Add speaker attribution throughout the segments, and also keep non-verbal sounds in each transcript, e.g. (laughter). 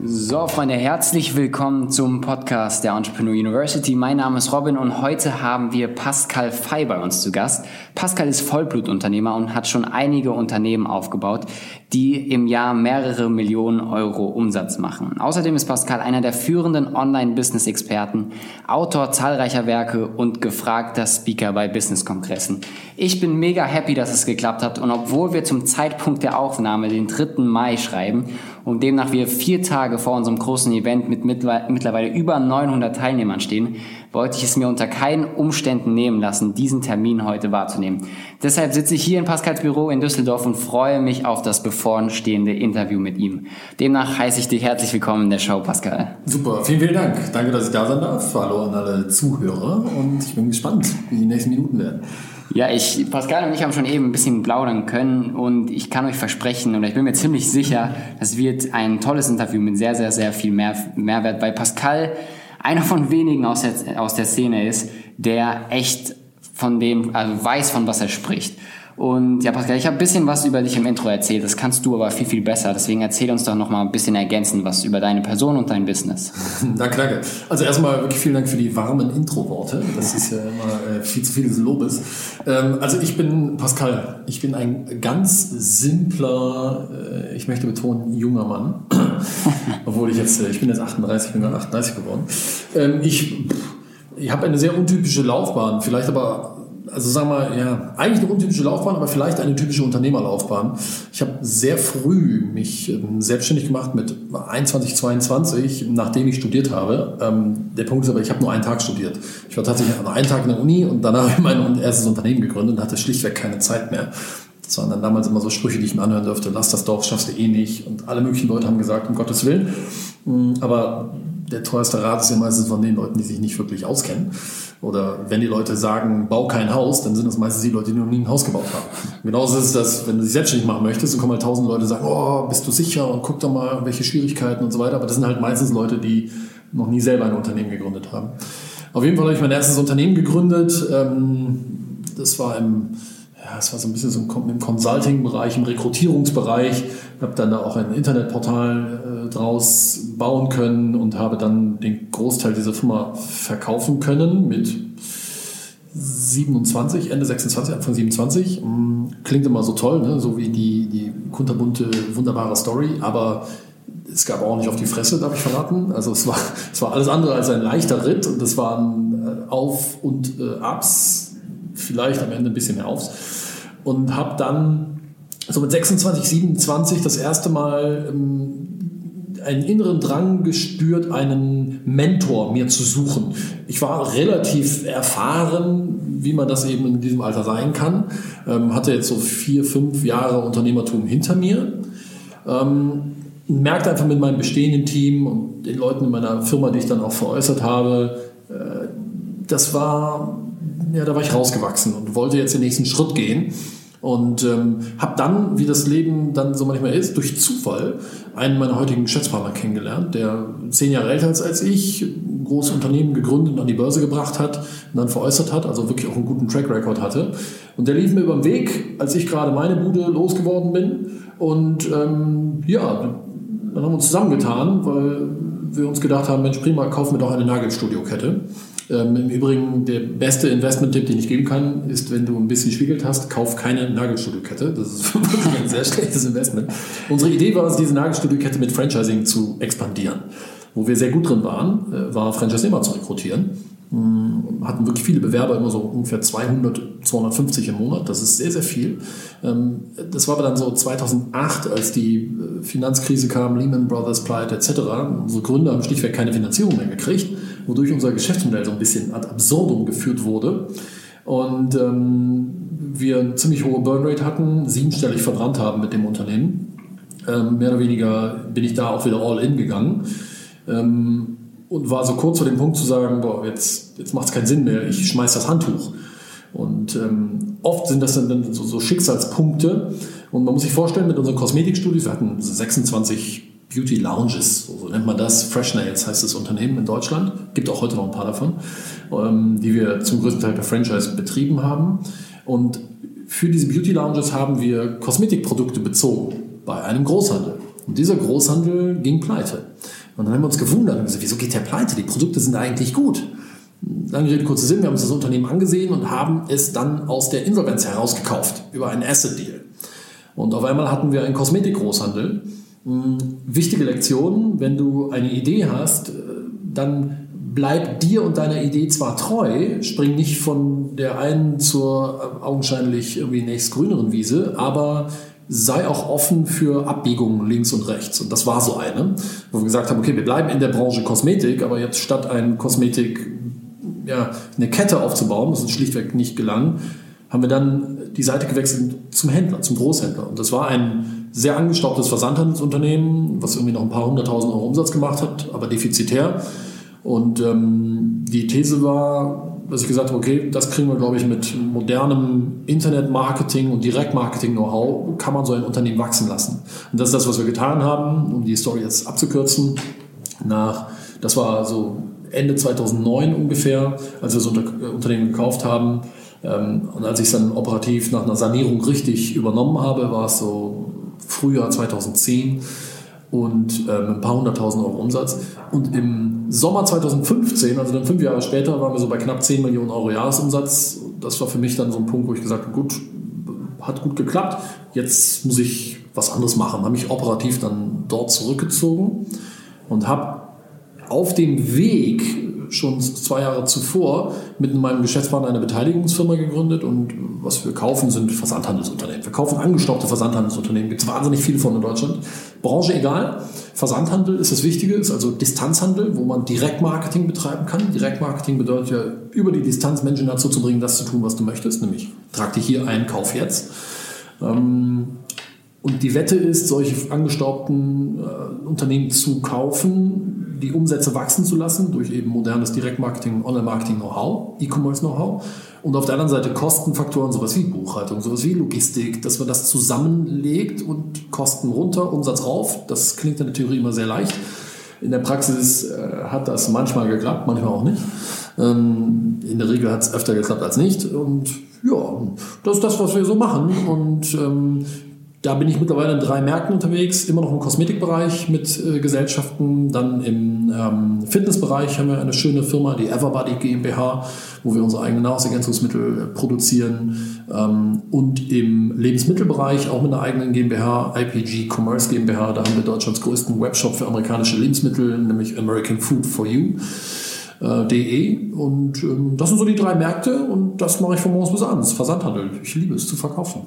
Speaker 1: So, Freunde, herzlich willkommen zum Podcast der Entrepreneur University. Mein Name ist Robin und heute haben wir Pascal Fey bei uns zu Gast. Pascal ist Vollblutunternehmer und hat schon einige Unternehmen aufgebaut, die im Jahr mehrere Millionen Euro Umsatz machen. Außerdem ist Pascal einer der führenden Online-Business-Experten, Autor zahlreicher Werke und gefragter Speaker bei Business-Kongressen. Ich bin mega happy, dass es geklappt hat und obwohl wir zum Zeitpunkt der Aufnahme den 3. Mai schreiben und demnach wir vier Tage vor unserem großen Event mit mittlerweile über 900 Teilnehmern stehen, wollte ich es mir unter keinen Umständen nehmen lassen, diesen Termin heute wahrzunehmen. Deshalb sitze ich hier in Pascals Büro in Düsseldorf und freue mich auf das bevorstehende Interview mit ihm. Demnach heiße ich dich herzlich willkommen in der Show, Pascal.
Speaker 2: Super, vielen, vielen Dank. Danke, dass ich da sein darf. Hallo an alle Zuhörer und ich bin gespannt, wie die nächsten Minuten werden.
Speaker 1: Ja, ich, Pascal und ich haben schon eben ein bisschen plaudern können und ich kann euch versprechen oder ich bin mir ziemlich sicher, das wird ein tolles Interview mit sehr, sehr, sehr viel mehr, Mehrwert, weil Pascal einer von wenigen aus der, aus der Szene ist, der echt von dem, also weiß, von was er spricht. Und ja, Pascal, ich habe ein bisschen was über dich im Intro erzählt. Das kannst du aber viel, viel besser. Deswegen erzähl uns doch noch mal ein bisschen ergänzen, was über deine Person und dein Business. (laughs)
Speaker 2: danke, danke. Also erstmal wirklich vielen Dank für die warmen Intro-Worte. Das ist ja immer äh, viel zu viel des Lobes. Ähm, also ich bin Pascal. Ich bin ein ganz simpler, äh, ich möchte betonen, junger Mann. (laughs) Obwohl ich jetzt, äh, ich bin jetzt 38, bin gerade 38 geworden. Ähm, ich, ich habe eine sehr untypische Laufbahn. Vielleicht aber also sagen wir, ja, eigentlich eine untypische Laufbahn, aber vielleicht eine typische Unternehmerlaufbahn. Ich habe sehr früh mich ähm, selbstständig gemacht mit 21, 22, nachdem ich studiert habe. Ähm, der Punkt ist aber, ich habe nur einen Tag studiert. Ich war tatsächlich nur einen Tag in der Uni und danach habe ich mein erstes Unternehmen gegründet und hatte schlichtweg keine Zeit mehr. Das waren dann damals immer so Sprüche, die ich mir anhören durfte, lass das Dorf, schaffst du eh nicht. Und alle möglichen Leute haben gesagt, um Gottes Willen. Mm, aber der teuerste Rat ist ja meistens von den Leuten, die sich nicht wirklich auskennen. Oder wenn die Leute sagen, bau kein Haus, dann sind das meistens die Leute, die noch nie ein Haus gebaut haben. Genauso ist es, dass wenn du dich selbstständig machen möchtest, dann kommen halt tausend Leute und sagen, oh, bist du sicher und guck doch mal, welche Schwierigkeiten und so weiter. Aber das sind halt meistens Leute, die noch nie selber ein Unternehmen gegründet haben. Auf jeden Fall habe ich mein erstes Unternehmen gegründet. Ähm, das war im ja, es war so ein bisschen so im Consulting-Bereich, im Rekrutierungsbereich. Ich habe dann da auch ein Internetportal äh, draus bauen können und habe dann den Großteil dieser Firma verkaufen können mit 27, Ende 26, Anfang 27. Mm, klingt immer so toll, ne? so wie die, die kunterbunte, wunderbare Story, aber es gab auch nicht auf die Fresse, darf ich verraten. Also es war, (laughs) es war alles andere als ein leichter Ritt und es waren äh, Auf- und äh, Ups vielleicht am Ende ein bisschen mehr aufs. Und habe dann so mit 26, 27 das erste Mal ähm, einen inneren Drang gespürt, einen Mentor mir zu suchen. Ich war relativ erfahren, wie man das eben in diesem Alter sein kann. Ähm, hatte jetzt so vier, fünf Jahre Unternehmertum hinter mir. Ähm, merkte einfach mit meinem bestehenden Team und den Leuten in meiner Firma, die ich dann auch veräußert habe, äh, das war ja, da war ich rausgewachsen und wollte jetzt den nächsten Schritt gehen. Und ähm, habe dann, wie das Leben dann so manchmal ist, durch Zufall einen meiner heutigen Geschäftspartner kennengelernt, der zehn Jahre älter ist als ich, ein großes Unternehmen gegründet und an die Börse gebracht hat und dann veräußert hat, also wirklich auch einen guten Track Record hatte. Und der lief mir über den Weg, als ich gerade meine Bude losgeworden bin. Und ähm, ja, dann haben wir uns zusammengetan, weil wir uns gedacht haben, Mensch, prima, kaufen wir doch eine Nagelstudio-Kette. Ähm, Im Übrigen, der beste Investment-Tipp, den ich geben kann, ist, wenn du ein bisschen Spiegelt hast, kauf keine Nagelstudio-Kette. Das ist (laughs) wirklich ein sehr schlechtes Investment. Unsere Idee war es, diese Nagelstudio-Kette mit Franchising zu expandieren. Wo wir sehr gut drin waren, äh, war Franchise-Nehmer zu rekrutieren. Hm, hatten wirklich viele Bewerber, immer so ungefähr 200, 250 im Monat. Das ist sehr, sehr viel. Ähm, das war aber dann so 2008, als die äh, Finanzkrise kam, Lehman Brothers, Pleite etc. Unsere Gründer haben schlichtweg keine Finanzierung mehr gekriegt wodurch unser Geschäftsmodell so ein bisschen ad absurdum geführt wurde. Und ähm, wir eine ziemlich hohe Burnrate hatten, siebenstellig verbrannt haben mit dem Unternehmen. Ähm, mehr oder weniger bin ich da auch wieder all in gegangen. Ähm, und war so kurz vor dem Punkt zu sagen, boah, jetzt, jetzt macht es keinen Sinn mehr, ich schmeiß das Handtuch. Und ähm, oft sind das dann so, so, Schicksalspunkte. Und man muss sich vorstellen, mit unseren Kosmetikstudios, wir hatten 26 Beauty Lounges, so nennt man das. Fresh Nails heißt das Unternehmen in Deutschland. Gibt auch heute noch ein paar davon, ähm, die wir zum größten Teil per Franchise betrieben haben. Und für diese Beauty Lounges haben wir Kosmetikprodukte bezogen bei einem Großhandel. Und dieser Großhandel ging pleite. Und dann haben wir uns gewundert und gesagt, wieso geht der pleite? Die Produkte sind eigentlich gut. Lange Rede, kurzer Sinn, wir haben uns das Unternehmen angesehen und haben es dann aus der Insolvenz herausgekauft über einen Asset Deal. Und auf einmal hatten wir einen Kosmetikgroßhandel. Hm, wichtige Lektion, wenn du eine Idee hast, äh, dann bleib dir und deiner Idee zwar treu, spring nicht von der einen zur augenscheinlich irgendwie nächstgrüneren Wiese, aber sei auch offen für Abbiegungen links und rechts. Und das war so eine, wo wir gesagt haben, okay, wir bleiben in der Branche Kosmetik, aber jetzt statt ein Kosmetik, ja, eine Kette aufzubauen, das ist schlichtweg nicht gelangen, haben wir dann die Seite gewechselt zum Händler, zum Großhändler. Und das war ein sehr angestaubtes Versandhandelsunternehmen, was irgendwie noch ein paar hunderttausend Euro Umsatz gemacht hat, aber defizitär. Und ähm, die These war, dass ich gesagt habe, okay, das kriegen wir, glaube ich, mit modernem Internetmarketing und Direktmarketing-Know-how, kann man so ein Unternehmen wachsen lassen. Und das ist das, was wir getan haben, um die Story jetzt abzukürzen. Nach, das war so Ende 2009 ungefähr, als wir so ein Unternehmen gekauft haben. Ähm, und als ich es dann operativ nach einer Sanierung richtig übernommen habe, war es so Frühjahr 2010 und ähm, ein paar hunderttausend Euro Umsatz. Und im Sommer 2015, also dann fünf Jahre später, waren wir so bei knapp 10 Millionen Euro Jahresumsatz. Das war für mich dann so ein Punkt, wo ich gesagt habe, gut, hat gut geklappt, jetzt muss ich was anderes machen. Habe mich operativ dann dort zurückgezogen und habe auf dem Weg schon zwei Jahre zuvor mit meinem Geschäftspartner eine Beteiligungsfirma gegründet und was wir kaufen sind Versandhandelsunternehmen. Wir kaufen angestaubte Versandhandelsunternehmen, gibt es wahnsinnig viele von in Deutschland. Branche egal, Versandhandel ist das Wichtige, ist also Distanzhandel, wo man Direktmarketing betreiben kann. Direktmarketing bedeutet ja, über die Distanz Menschen dazu zu bringen, das zu tun, was du möchtest, nämlich trag dich hier ein, kauf jetzt. Ähm, und die Wette ist, solche angestaubten äh, Unternehmen zu kaufen, die Umsätze wachsen zu lassen durch eben modernes Direktmarketing, Online-Marketing-Know-how, E-Commerce-Know-how und auf der anderen Seite Kostenfaktoren, sowas wie Buchhaltung, sowas wie Logistik, dass man das zusammenlegt und Kosten runter, Umsatz rauf. Das klingt in der Theorie immer sehr leicht. In der Praxis äh, hat das manchmal geklappt, manchmal auch nicht. Ähm, in der Regel hat es öfter geklappt als nicht. Und ja, das ist das, was wir so machen. Und ähm, da bin ich mittlerweile in drei Märkten unterwegs, immer noch im Kosmetikbereich mit äh, Gesellschaften. Dann im ähm, Fitnessbereich haben wir eine schöne Firma, die Everbody GmbH, wo wir unsere eigenen Nahrungsergänzungsmittel äh, produzieren. Ähm, und im Lebensmittelbereich auch mit einer eigenen GmbH, IPG Commerce GmbH. Da haben wir Deutschlands größten Webshop für amerikanische Lebensmittel, nämlich American Food for You. Äh, de und ähm, das sind so die drei Märkte und das mache ich von morgens bis abends. Versandhandel. Ich liebe es zu verkaufen.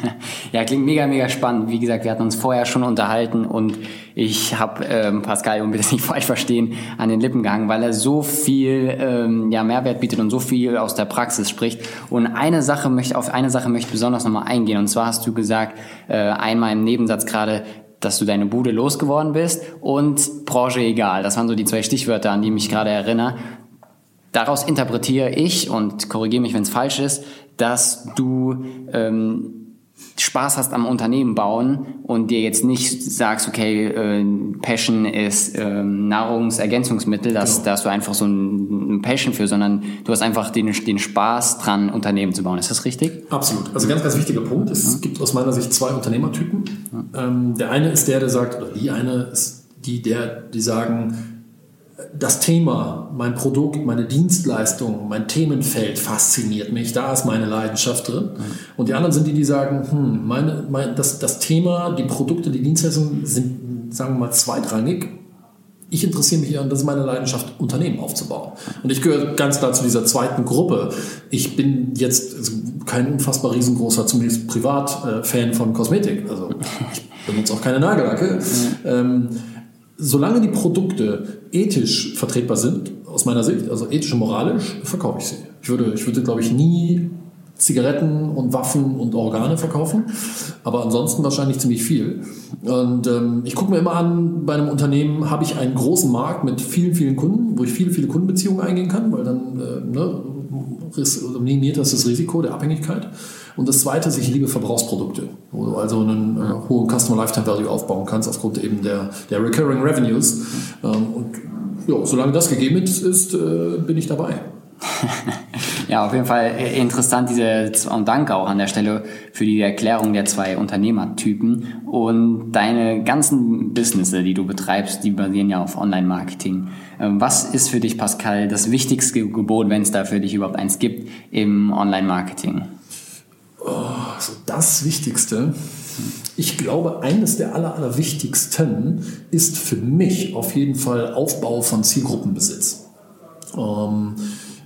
Speaker 2: (laughs)
Speaker 1: ja, klingt mega, mega spannend. Wie gesagt, wir hatten uns vorher schon unterhalten und ich habe ähm, Pascal, um das nicht (laughs) falsch verstehen, an den Lippen gehangen, weil er so viel ähm, ja, Mehrwert bietet und so viel aus der Praxis spricht. Und eine Sache möchte, auf eine Sache möchte ich besonders nochmal eingehen. Und zwar hast du gesagt, äh, einmal im Nebensatz gerade, dass du deine Bude losgeworden bist und Branche egal. Das waren so die zwei Stichwörter, an die ich mich gerade erinnere. Daraus interpretiere ich und korrigiere mich, wenn es falsch ist, dass du ähm, Spaß hast am Unternehmen bauen und dir jetzt nicht sagst, okay, äh, Passion ist äh, Nahrungsergänzungsmittel, dass, genau. da hast du einfach so ein, ein, Passion für, sondern du hast einfach den, den Spaß dran, Unternehmen zu bauen. Ist das richtig?
Speaker 2: Absolut. Also ganz, ganz wichtiger Punkt. Es ja. gibt aus meiner Sicht zwei Unternehmertypen. Ja. Ähm, der eine ist der, der sagt, oder die eine ist die, der, die sagen, das Thema, mein Produkt, meine Dienstleistung, mein Themenfeld fasziniert mich, da ist meine Leidenschaft drin. Und die anderen sind die, die sagen, hm, meine, mein, das, das Thema, die Produkte, die Dienstleistungen sind, sagen wir mal, zweitrangig. Ich interessiere mich eher und das ist meine Leidenschaft, Unternehmen aufzubauen. Und ich gehöre ganz klar zu dieser zweiten Gruppe. Ich bin jetzt kein unfassbar riesengroßer, zumindest privat, äh, Fan von Kosmetik. Also ich benutze auch keine Nagellacke. Mhm. Ähm, solange die Produkte ethisch vertretbar sind, aus meiner Sicht, also ethisch und moralisch, verkaufe ich sie. Ich würde, ich würde glaube ich, nie Zigaretten und Waffen und Organe verkaufen, aber ansonsten wahrscheinlich ziemlich viel. Und ähm, ich gucke mir immer an, bei einem Unternehmen habe ich einen großen Markt mit vielen, vielen Kunden, wo ich viele, viele Kundenbeziehungen eingehen kann, weil dann äh, ne, minimiert das das Risiko der Abhängigkeit. Und das zweite ist, ich liebe Verbrauchsprodukte, wo du also einen äh, hohen Customer Lifetime Value aufbauen kannst aufgrund eben der, der Recurring Revenues. Ähm, und ja, solange das gegeben ist, ist äh, bin ich dabei. (laughs)
Speaker 1: ja, auf jeden Fall äh, interessant diese und danke auch an der Stelle für die Erklärung der zwei Unternehmertypen und deine ganzen Businesses, die du betreibst, die basieren ja auf Online-Marketing. Ähm, was ist für dich, Pascal, das wichtigste Gebot, wenn es da für dich überhaupt eins gibt, im Online-Marketing?
Speaker 2: Oh, also das Wichtigste. Ich glaube, eines der aller, allerwichtigsten ist für mich auf jeden Fall Aufbau von Zielgruppenbesitz. Ähm,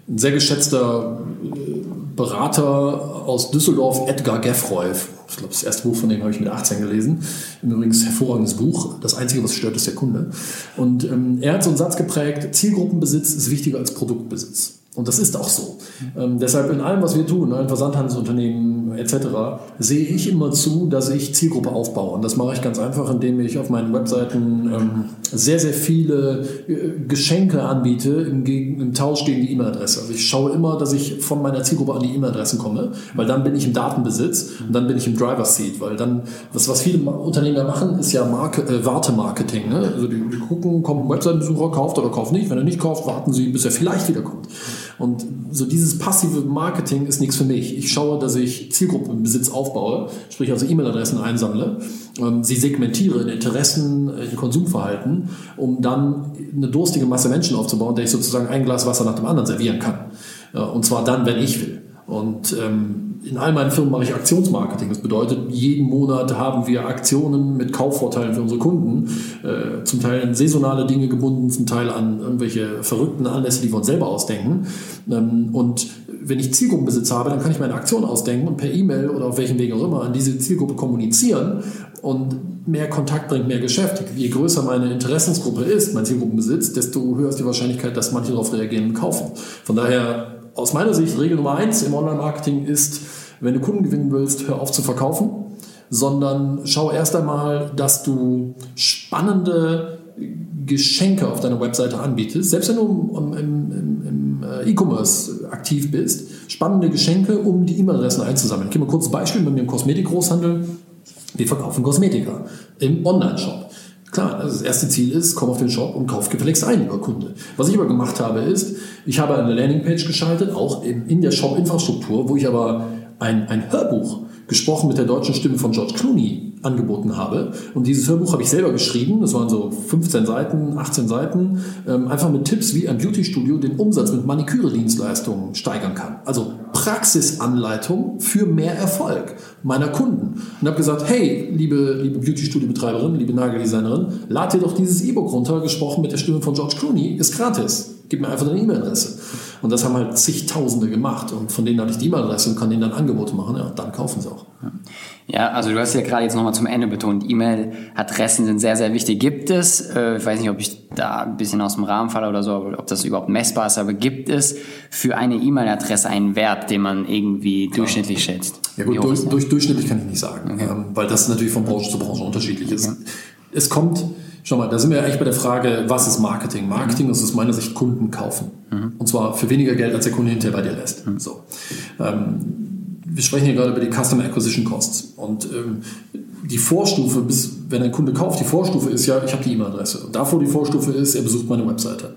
Speaker 2: ein sehr geschätzter äh, Berater aus Düsseldorf, Edgar Geffroy. Ich glaube, das erste Buch von dem habe ich mit 18 gelesen. Übrigens hervorragendes Buch. Das Einzige, was stört, ist der Kunde. Und ähm, er hat so einen Satz geprägt, Zielgruppenbesitz ist wichtiger als Produktbesitz. Und das ist auch so. Ähm, deshalb in allem, was wir tun, in allen Versandhandelsunternehmen etc., sehe ich immer zu, dass ich Zielgruppe aufbaue. Und das mache ich ganz einfach, indem ich auf meinen Webseiten ähm, sehr, sehr viele äh, Geschenke anbiete im, im Tausch gegen die E-Mail-Adresse. Also ich schaue immer, dass ich von meiner Zielgruppe an die E-Mail-Adressen komme, weil dann bin ich im Datenbesitz und dann bin ich im Driver-Seat, weil dann, was, was viele Unternehmen da machen, ist ja Marke, äh, Wartemarketing. Ne? Also die, die gucken, kommt ein Webseitenbesucher, kauft oder kauft nicht. Wenn er nicht kauft, warten sie, bis er vielleicht wiederkommt. Und so dieses passive Marketing ist nichts für mich. Ich schaue, dass ich Zielgruppenbesitz aufbaue, sprich also E-Mail-Adressen einsammle, ähm, sie segmentiere in Interessen, in Konsumverhalten, um dann eine durstige Masse Menschen aufzubauen, der ich sozusagen ein Glas Wasser nach dem anderen servieren kann. Und zwar dann, wenn ich will. Und ähm, in all meinen Firmen mache ich Aktionsmarketing. Das bedeutet, jeden Monat haben wir Aktionen mit Kaufvorteilen für unsere Kunden. Äh, zum Teil an saisonale Dinge gebunden, zum Teil an irgendwelche verrückten Anlässe, die wir uns selber ausdenken. Ähm, und wenn ich Zielgruppenbesitz habe, dann kann ich meine Aktion ausdenken und per E-Mail oder auf welchem Weg auch immer an diese Zielgruppe kommunizieren und mehr Kontakt bringt mehr Geschäft. Je größer meine Interessensgruppe ist, mein Zielgruppenbesitz, desto höher ist die Wahrscheinlichkeit, dass manche darauf reagieren und kaufen. Von daher aus meiner Sicht Regel Nummer eins im Online-Marketing ist, wenn du Kunden gewinnen willst, hör auf zu verkaufen, sondern schau erst einmal, dass du spannende Geschenke auf deiner Webseite anbietest, selbst wenn du im, äh, E-Commerce aktiv bist, spannende Geschenke, um die E-Mail-Adressen einzusammeln. Ich gebe mal kurz ein Beispiel bei mir im Kosmetikgroßhandel. Wir verkaufen Kosmetika im Online-Shop. Klar, also das erste Ziel ist, komm auf den Shop und kauf gefälligst ein, lieber Kunde. Was ich aber gemacht habe, ist, ich habe eine Landingpage geschaltet, auch in, in der Shop-Infrastruktur, wo ich aber ein, ein Hörbuch gesprochen mit der deutschen Stimme von George Clooney angeboten habe. Und dieses Hörbuch habe ich selber geschrieben. Das waren so 15 Seiten, 18 Seiten. Ähm, einfach mit Tipps, wie ein Beauty-Studio den Umsatz mit Maniküre-Dienstleistungen steigern kann. Also Praxisanleitung für mehr Erfolg meiner Kunden. Und habe gesagt, hey, liebe, liebe Beauty-Studio-Betreiberin, liebe Nageldesignerin, lad dir doch dieses E-Book runter, gesprochen mit der Stimme von George Clooney, ist gratis. Gib mir einfach deine E-Mail-Adresse. Und das haben halt zigtausende gemacht. Und von denen hatte ich die E-Mail-Adresse und kann denen dann Angebote machen. Ja, dann kaufen sie auch.
Speaker 1: Ja, also du hast ja gerade jetzt nochmal zum Ende betont, E-Mail-Adressen sind sehr, sehr wichtig. Gibt es, äh, ich weiß nicht, ob ich da ein bisschen aus dem Rahmen falle oder so, ob das überhaupt messbar ist, aber gibt es für eine E-Mail-Adresse einen Wert, den man irgendwie durchschnittlich schätzt?
Speaker 2: Ja gut, durch, durch, durchschnittlich kann ich nicht sagen, okay. ähm, weil das natürlich von Branche zu Branche unterschiedlich ist. Okay. Es kommt, schau mal, da sind wir ja eigentlich bei der Frage, was ist Marketing? Marketing mhm. ist aus meiner Sicht Kunden kaufen. Mhm. Und zwar für weniger Geld, als der Kunde hinterher bei dir lässt. Mhm. So. Ähm, wir sprechen hier gerade über die Customer Acquisition Costs. Und ähm, die Vorstufe, bis wenn ein Kunde kauft, die Vorstufe ist ja, ich habe die E-Mail-Adresse. Und davor die Vorstufe ist, er besucht meine Webseite.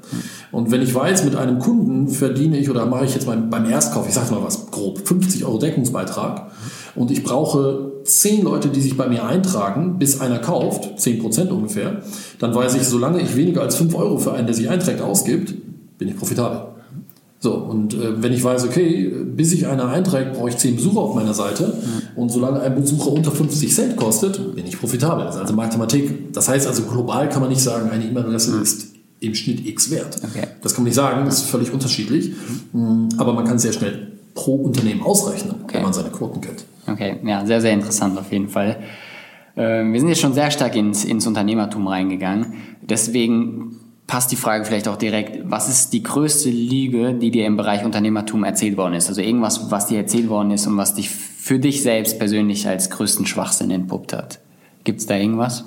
Speaker 2: Und wenn ich weiß, mit einem Kunden verdiene ich oder mache ich jetzt beim, beim Erstkauf, ich sage mal was grob, 50 Euro Deckungsbeitrag und ich brauche 10 Leute, die sich bei mir eintragen, bis einer kauft, 10 Prozent ungefähr, dann weiß ich, solange ich weniger als 5 Euro für einen, der sich einträgt, ausgibt, bin ich profitabel. So, und äh, wenn ich weiß, okay, bis sich einer einträgt, brauche ich 10 Besucher auf meiner Seite mhm. und solange ein Besucher unter 50 Cent kostet, bin ich profitabel. Das ist also Mathematik. Das heißt also, global kann man nicht sagen, eine E-Mail-Adresse mhm. ist im Schnitt X wert. Okay. Das kann man nicht sagen, das ist völlig unterschiedlich. Mhm. Aber man kann sehr schnell pro Unternehmen ausrechnen, okay. wenn man seine Quoten kennt.
Speaker 1: Okay, ja, sehr, sehr interessant auf jeden Fall. Ähm, wir sind jetzt schon sehr stark ins, ins Unternehmertum reingegangen. Deswegen passt die Frage vielleicht auch direkt, was ist die größte Lüge, die dir im Bereich Unternehmertum erzählt worden ist? Also irgendwas, was dir erzählt worden ist und was dich für dich selbst persönlich als größten Schwachsinn entpuppt hat. Gibt es da irgendwas?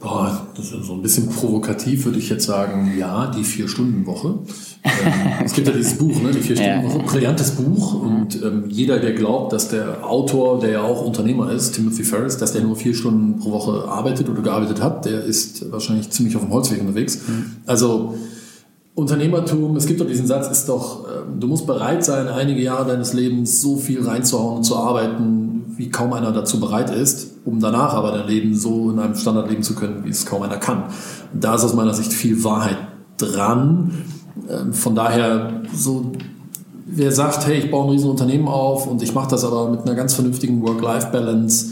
Speaker 2: Boah, das ist so ein bisschen provokativ, würde ich jetzt sagen, ja, die Vier-Stunden-Woche. ähm, es gibt ja dieses Buch, ne, die Vier-Stunden-Woche, brillantes Buch. Und ähm, jeder, der glaubt, dass der Autor, der ja auch Unternehmer ist, Timothy Ferris, dass der nur vier Stunden pro Woche arbeitet oder gearbeitet hat, der ist wahrscheinlich ziemlich auf dem Holzweg unterwegs. Mhm. Also Unternehmertum, es gibt doch diesen Satz, ist doch, ähm, du musst bereit sein, einige Jahre deines Lebens so viel reinzuhauen und zu arbeiten, wie kaum einer dazu bereit ist um danach aber dein Leben so in einem Standard leben zu können, wie es kaum einer kann. Und da ist aus meiner Sicht viel Wahrheit dran. Ähm, von daher so wer sagt, hey, ich baue ein riesen Unternehmen auf und ich mache das aber mit einer ganz vernünftigen Work-Life-Balance,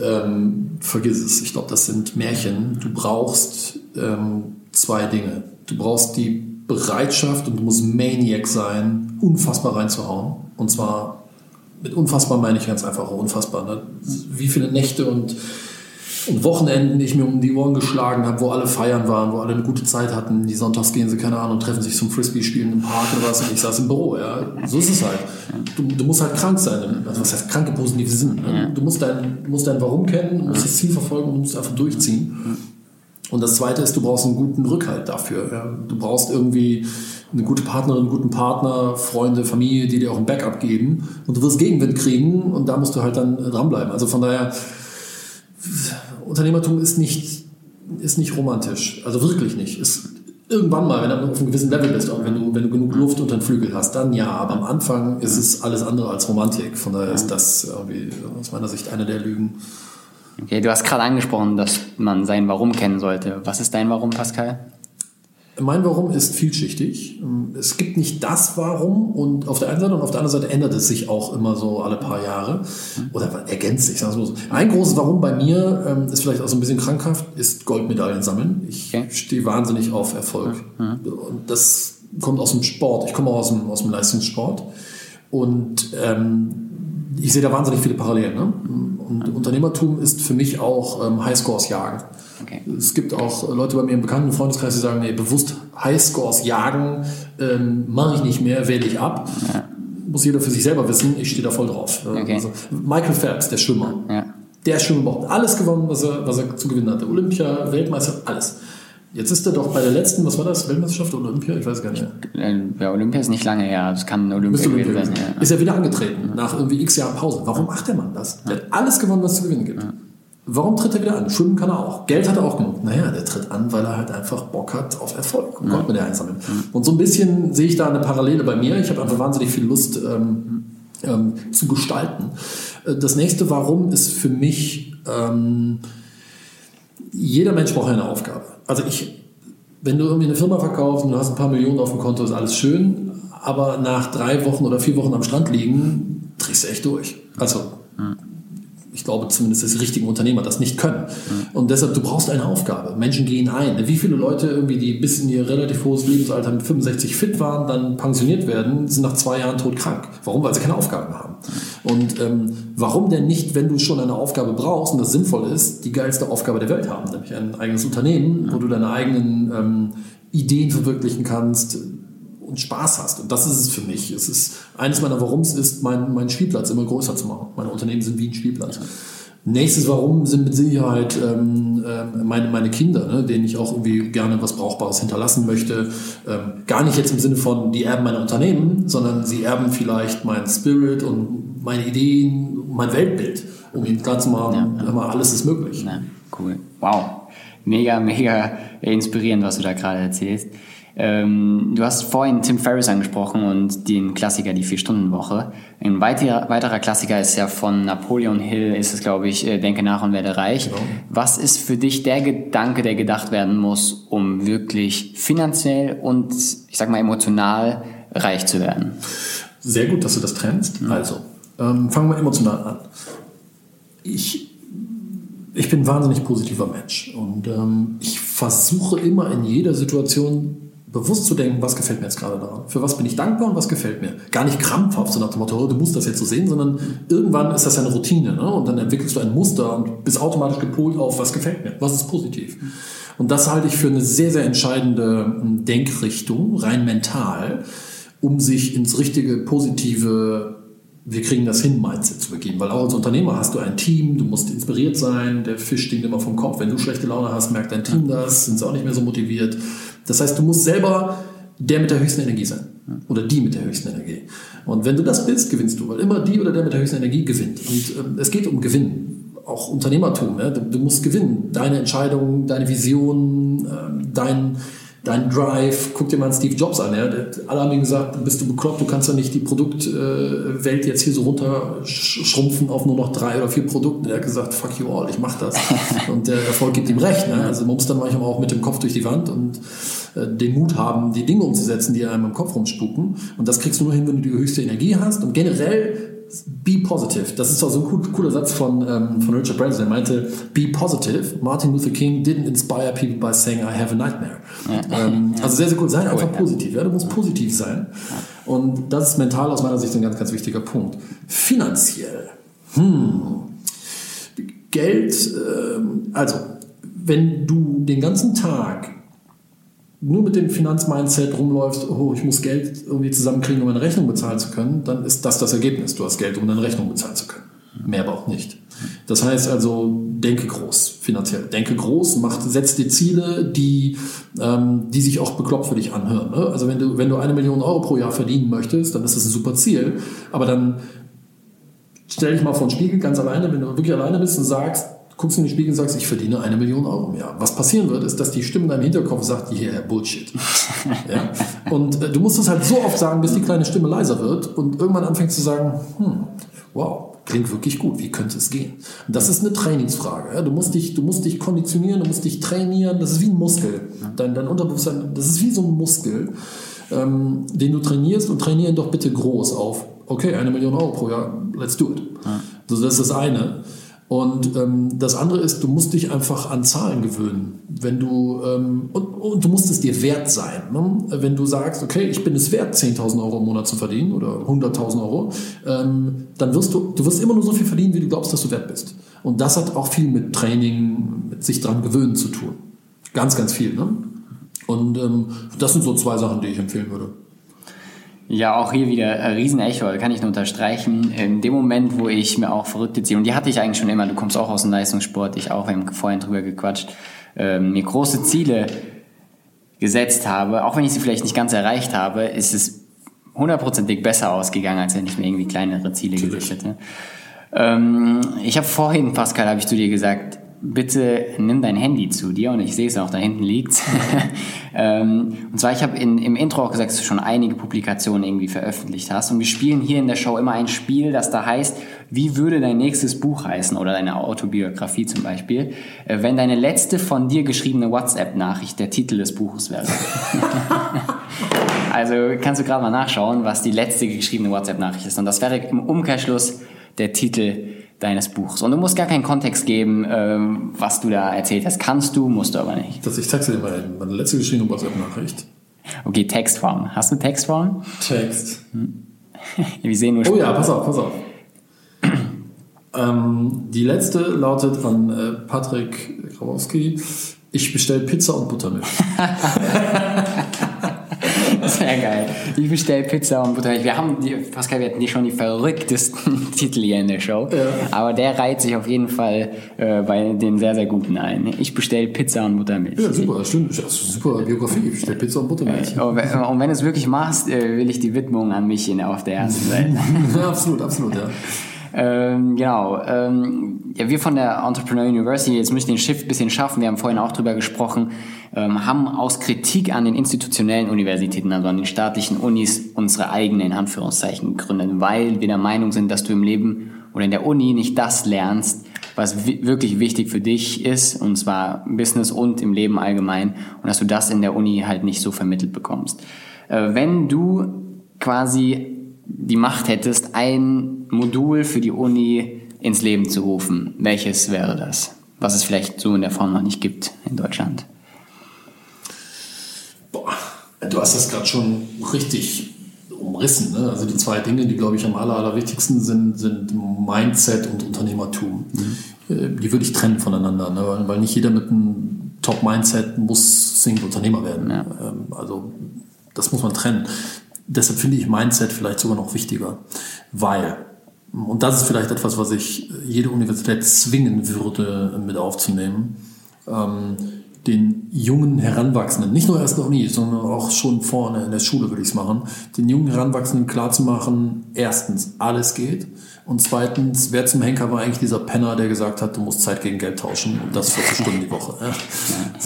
Speaker 2: ähm, vergiss es. Ich glaube, das sind Märchen. Du brauchst ähm, zwei Dinge. Du brauchst die Bereitschaft und du musst Maniac sein, unfassbar reinzuhauen. Und zwar mit unfassbar meine ich ganz einfach unfassbar. Ne? Wie viele Nächte und, und Wochenenden ich mir um die Ohren geschlagen habe, wo alle feiern waren, wo alle eine gute Zeit hatten. Die Sonntags gehen sie, keine Ahnung, treffen sich zum Frisbee-Spielen im Park oder was und ich saß im Büro. Ja? So ist es halt. Du, du musst halt krank sein. Also was heißt kranke positive Sinn? Ne? Du musst dein, du musst dein Warum kennen, musst das Ziel verfolgen und musst einfach durchziehen. Und das Zweite ist, du brauchst einen guten Rückhalt dafür. Ja? Du brauchst irgendwie eine gute Partnerin, einen guten Partner, Freunde, Familie, die dir auch ein Backup geben. Und du wirst Gegenwind kriegen und da musst du halt dann dranbleiben. Also von daher, Unternehmertum ist nicht, ist nicht romantisch. Also wirklich nicht. Ist irgendwann mal, wenn du auf einem gewissen Level bist, auch wenn du, wenn du genug Luft unter den Flügel hast, dann ja. Aber am Anfang ist es alles andere als Romantik. Von daher ist das irgendwie aus meiner Sicht eine der Lügen.
Speaker 1: Okay, du hast gerade angesprochen, dass man sein Warum kennen sollte. Was ist dein Warum, Pascal?
Speaker 2: Mein Warum ist vielschichtig. Es gibt nicht das Warum und auf der einen Seite und auf der anderen Seite ändert es sich auch immer so alle paar Jahre oder ergänzt sich. Sagen wir so. Ein großes Warum bei mir ähm, ist vielleicht auch so ein bisschen krankhaft, ist Goldmedaillen sammeln. Ich okay. stehe wahnsinnig auf Erfolg und das kommt aus dem Sport. Ich komme auch aus dem, aus dem Leistungssport und ähm, ich sehe da wahnsinnig viele Parallelen. Ne? Und Unternehmertum ist für mich auch ähm, Highscores jagen. Okay. Es gibt auch Leute bei mir im bekannten Freundeskreis, die sagen, nee, bewusst Highscores jagen ähm, mache ich nicht mehr, wähle ich ab. Ja. Muss jeder für sich selber wissen, ich stehe da voll drauf. Okay. Also Michael Phelps, der Schwimmer. Ja. Der Schwimmer überhaupt alles gewonnen, was er, was er zu gewinnen hatte. Olympia, Weltmeister, alles. Jetzt ist er doch bei der letzten, was war das, Weltmeisterschaft oder Olympia? Ich weiß gar nicht.
Speaker 1: Ja, Olympia ist nicht lange her, das kann Olympia gewesen sein. Ja.
Speaker 2: Ist er wieder angetreten, nach irgendwie x Jahren Pause. Warum macht der Mann das? Der hat alles gewonnen, was es zu gewinnen gibt. Ja. Warum tritt er wieder an? Schwimmen kann er auch. Geld hat er auch genug. Naja, der tritt an, weil er halt einfach Bock hat auf Erfolg und Gott mit der einsammeln. Und so ein bisschen sehe ich da eine Parallele bei mir. Ich habe einfach wahnsinnig viel Lust ähm, ähm, zu gestalten. Äh, das nächste Warum ist für mich, ähm, jeder Mensch braucht eine Aufgabe. Also ich, wenn du irgendwie eine Firma verkaufst und du hast ein paar Millionen auf dem Konto, ist alles schön, aber nach drei Wochen oder vier Wochen am Strand liegen, drehst du echt durch. Also ich glaube zumindest, dass die richtigen Unternehmer das nicht können. Mhm. Und deshalb, du brauchst eine Aufgabe. Menschen gehen ein. Wie viele Leute irgendwie, die bis in ihr relativ hohes Lebensalter mit 65 fit waren, dann pensioniert werden, sind nach zwei Jahren todkrank. Warum? Weil sie keine Aufgaben haben. Und ähm, warum denn nicht, wenn du schon eine Aufgabe brauchst und das sinnvoll ist, die geilste Aufgabe der Welt haben, nämlich ein eigenes Unternehmen, wo du deine eigenen ähm, Ideen verwirklichen kannst, und Spaß hast. Und das ist es für mich. Es ist eines meiner Warums ist, meinen mein Spielplatz immer größer zu machen. Meine Unternehmen sind wie ein Spielplatz. Nächstes Warum sind mit Sicherheit ähm, ähm, meine, meine Kinder, ne, denen ich auch irgendwie gerne was Brauchbares hinterlassen möchte. Ähm, gar nicht jetzt im Sinne von, die erben meine Unternehmen, sondern sie erben vielleicht meinen Spirit und meine Ideen, mein Weltbild, um ihnen klar zu machen, ja, ja. alles ist möglich.
Speaker 1: Ja, cool. Wow. Mega, mega inspirierend, was du da gerade erzählst. Ähm, du hast vorhin Tim Ferriss angesprochen und den Klassiker, die Vier-Stunden-Woche. Ein weiterer, weiterer Klassiker ist ja von Napoleon Hill, ist es, glaube ich, äh, Denke nach und werde reich. Genau. Was ist für dich der Gedanke, der gedacht werden muss, um wirklich finanziell und, ich sag mal, emotional reich zu werden?
Speaker 2: Sehr gut, dass du das trennst. Mhm. Also, ähm, fangen wir emotional an. Ich ich bin ein wahnsinnig positiver Mensch und ähm, ich versuche immer in jeder Situation bewusst zu denken, was gefällt mir jetzt gerade daran? Für was bin ich dankbar und was gefällt mir? Gar nicht krampfhaft, so nach dem Motto, oh, du musst das jetzt so sehen, sondern irgendwann ist das ja eine Routine. Ne? Und dann entwickelst du ein Muster und bist automatisch gepolt auf, was gefällt mir, was ist positiv. Und das halte ich für eine sehr, sehr entscheidende hm, Denkrichtung, rein mental, um sich ins richtige, positive wir kriegen das hin, Mindset zu begeben. Weil auch als Unternehmer hast du ein Team, du musst inspiriert sein, der Fisch stinkt immer vom Kopf. Wenn du schlechte Laune hast, merkt dein Team das, sind sie auch nicht mehr so motiviert. Das heißt, du musst selber der mit der höchsten Energie sein. Oder die mit der höchsten Energie. Und wenn du das bist, gewinnst du, weil immer die oder der mit der höchsten Energie gewinnt. Und ähm, es geht um Gewinn. Auch Unternehmertum. Ja? Du, du, musst gewinnen. Deine Entscheidungen, deine Vision, ähm, dein, dein Drive, guck dir mal Steve Jobs an. Ja? Alle haben ihm gesagt, bist du bekloppt, du kannst ja nicht die Produktwelt jetzt hier so runterschrumpfen auf nur noch drei oder vier Produkte. Er hat gesagt, fuck you all, ich mach das. (laughs) und der Erfolg gibt ihm recht. Ne? Also man muss dann manchmal auch mit dem Kopf durch die Wand und äh, den Mut haben, die Dinge umzusetzen, die einem im Kopf rumspucken. Und das kriegst du nur hin, wenn du die höchste Energie hast. Und generell Be positive. Das ist auch so ein cooler Satz von, ähm, von Richard Branson. Er meinte, be positive. Martin Luther King didn't inspire people by saying, I have a nightmare. Ja. Ähm, also sehr, sehr cool. Sei einfach positiv. Ja? Du musst positiv sein. Und das ist mental aus meiner Sicht ein ganz, ganz wichtiger Punkt. Finanziell. Hm. Geld, ähm, also, wenn du den ganzen Tag nur mit dem Finanzmindset rumläufst, oh, ich muss Geld irgendwie zusammenkriegen, um eine Rechnung bezahlen zu können, dann ist das das Ergebnis. Du hast Geld, um eine Rechnung bezahlen zu können. Mehr aber auch nicht. Das heißt also, denke groß, finanziell. Denke groß, mach, setz dir Ziele, die, ähm, die sich auch bekloppt für dich anhören. Ne? Also wenn du, wenn du eine Million Euro pro Jahr verdienen möchtest, dann ist das ein super Ziel. Aber dann stell dich mal vor den Spiegel ganz alleine, wenn du wirklich alleine bist und sagst, guckst in den Spiegel und sagst, ich verdiene eine Million Euro im Jahr. Was passieren wird, ist, dass die Stimme in deinem Hinterkopf sagt, yeah, Bullshit. (laughs) ja? Und äh, du musst es halt so oft sagen, bis die kleine Stimme leiser wird und irgendwann anfängt zu sagen, hm, wow, klingt wirklich gut, wie könnte es gehen? Und das ist eine Trainingsfrage. Ja? Du, musst dich, du musst dich konditionieren, du musst dich trainieren, das ist wie ein Muskel. Dein, dein Unterbewusstsein, das ist wie so ein Muskel, ähm, den du trainierst und trainieren doch bitte groß auf, okay, eine Million Euro pro Jahr, let's do it. Ja. Also das ist das eine. Und ähm, das andere ist, du musst dich einfach an Zahlen gewöhnen. Wenn du, ähm, und, und, du musst es dir wert sein. Ne? Wenn du sagst, okay, ich bin es wert, 10.000 Euro im Monat zu verdienen oder 100.000 Euro, ähm, dann wirst du, du wirst immer nur so viel verdienen, wie du glaubst, dass du wert bist. Und das hat auch viel mit Training, mit sich dran gewöhnen zu tun. Ganz, ganz viel. Ne? Und ähm, das sind so zwei Sachen, die ich empfehlen würde.
Speaker 1: Ja, auch hier wieder ein Riesenecho, kann ich nur unterstreichen. In dem Moment, wo ich mir auch verrückte Ziele, und die hatte ich eigentlich schon immer, du kommst auch aus dem Leistungssport, ich auch, wir haben vorhin drüber gequatscht, ähm, mir große Ziele gesetzt habe, auch wenn ich sie vielleicht nicht ganz erreicht habe, ist es hundertprozentig besser ausgegangen, als wenn ich mir irgendwie kleinere Ziele gesetzt hätte. Ähm, ich habe vorhin, Pascal, habe ich zu dir gesagt, bitte nimm dein Handy zu dir und ich sehe es auch, da hinten liegt. (laughs) ähm, und zwar, ich habe im Intro auch gesagt, dass du schon einige Publikationen irgendwie veröffentlicht hast und wir spielen hier in der Show immer ein Spiel, das da heißt, wie würde dein nächstes Buch heißen oder deine Autobiografie zum Beispiel, äh, wenn deine letzte von dir geschriebene WhatsApp-Nachricht der Titel des Buches wäre. (laughs) also kannst du gerade mal nachschauen, was die letzte geschriebene WhatsApp-Nachricht ist und das wäre im Umkehrschluss der Titel deines Buchs. Und du musst gar keinen Kontext geben, ähm, was du da erzählt hast. Kannst du, musst du aber nicht.
Speaker 2: Das, ich texte dir mal meine letzte geschriebene WhatsApp-Nachricht.
Speaker 1: Okay, Textform. Hast du Textform?
Speaker 2: Text. Hm. (laughs)
Speaker 1: Wir sehen nur
Speaker 2: Oh ja, pass auf, pass auf. ähm, die letzte lautet an äh, Patrick Grabowski. Ich bestelle Pizza und Buttermilch. (laughs) (laughs)
Speaker 1: Sehr geil. Ich bestelle Pizza und Buttermilch. Wir haben, die, Pascal, wir hatten die schon die verrücktesten (laughs) Titel hier in der Show. Ja. Aber der reiht sich auf jeden Fall äh, bei den sehr, sehr guten ein. Ich bestelle Pizza und Buttermilch.
Speaker 2: Ja, super, stimmt. Super Biografie. Ich bestelle Pizza und Buttermilch.
Speaker 1: Und wenn du es wirklich machst, äh, will ich die Widmung an mich in, auf der ersten (laughs) Seite.
Speaker 2: ja, absolut, absolut, ja.
Speaker 1: Ähm, genau. Ähm, ja, wir von der Entrepreneur University, jetzt müssen den Shift ein bisschen schaffen, wir haben vorhin auch drüber gesprochen, ähm, haben aus Kritik an den institutionellen Universitäten, also an den staatlichen Unis, unsere eigene, in Anführungszeichen, gegründet, weil wir der Meinung sind, dass du im Leben oder in der Uni nicht das lernst, was wirklich wichtig für dich ist, und zwar Business und im Leben allgemein, und dass du das in der Uni halt nicht so vermittelt bekommst. Äh, wenn du quasi die Macht hättest, ein Modul für die Uni ins Leben zu rufen, welches wäre das? Was es vielleicht so in der Form noch nicht gibt in Deutschland.
Speaker 2: Boah, du hast das gerade schon richtig umrissen. Ne? Also die zwei Dinge, die, glaube ich, am aller, allerwichtigsten sind, sind Mindset und Unternehmertum. Mhm. Die würde ich trennen voneinander, ne? weil nicht jeder mit einem Top-Mindset muss zwingend Unternehmer werden. Ja. Ähm, also das muss man trennen. Deshalb finde ich Mindset vielleicht sogar noch wichtiger, weil, und das ist vielleicht etwas, was ich jede Universität zwingen würde, mit aufzunehmen, ähm, den jungen Heranwachsenden, nicht nur erst noch nie, sondern auch schon vorne in der Schule würde ich es machen, den jungen Heranwachsenden klarzumachen, erstens, alles geht und zweitens, wer zum Henker war eigentlich dieser Penner, der gesagt hat, du musst Zeit gegen Geld tauschen und das 40 Stunden die Woche. Ja.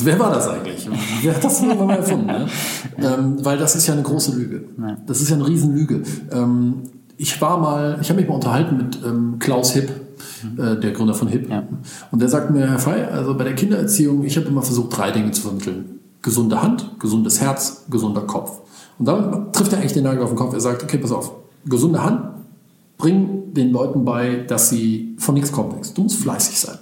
Speaker 2: Wer war das eigentlich? Wer hat das irgendwann mal erfunden? Ne? Ähm, weil das ist ja eine große Lüge. Das ist ja eine Riesenlüge. Ähm, ich war mal, ich habe mich mal unterhalten mit ähm, Klaus Hipp, äh, der Gründer von HIP. Ja. Und der sagt mir, Herr Frey, also bei der Kindererziehung, ich habe immer versucht, drei Dinge zu vermitteln. Gesunde Hand, gesundes Herz, gesunder Kopf. Und dann trifft er eigentlich den Nagel auf den Kopf. Er sagt, okay, pass auf, gesunde Hand, bring den Leuten bei, dass sie von nichts kommt nichts. Du musst fleißig sein.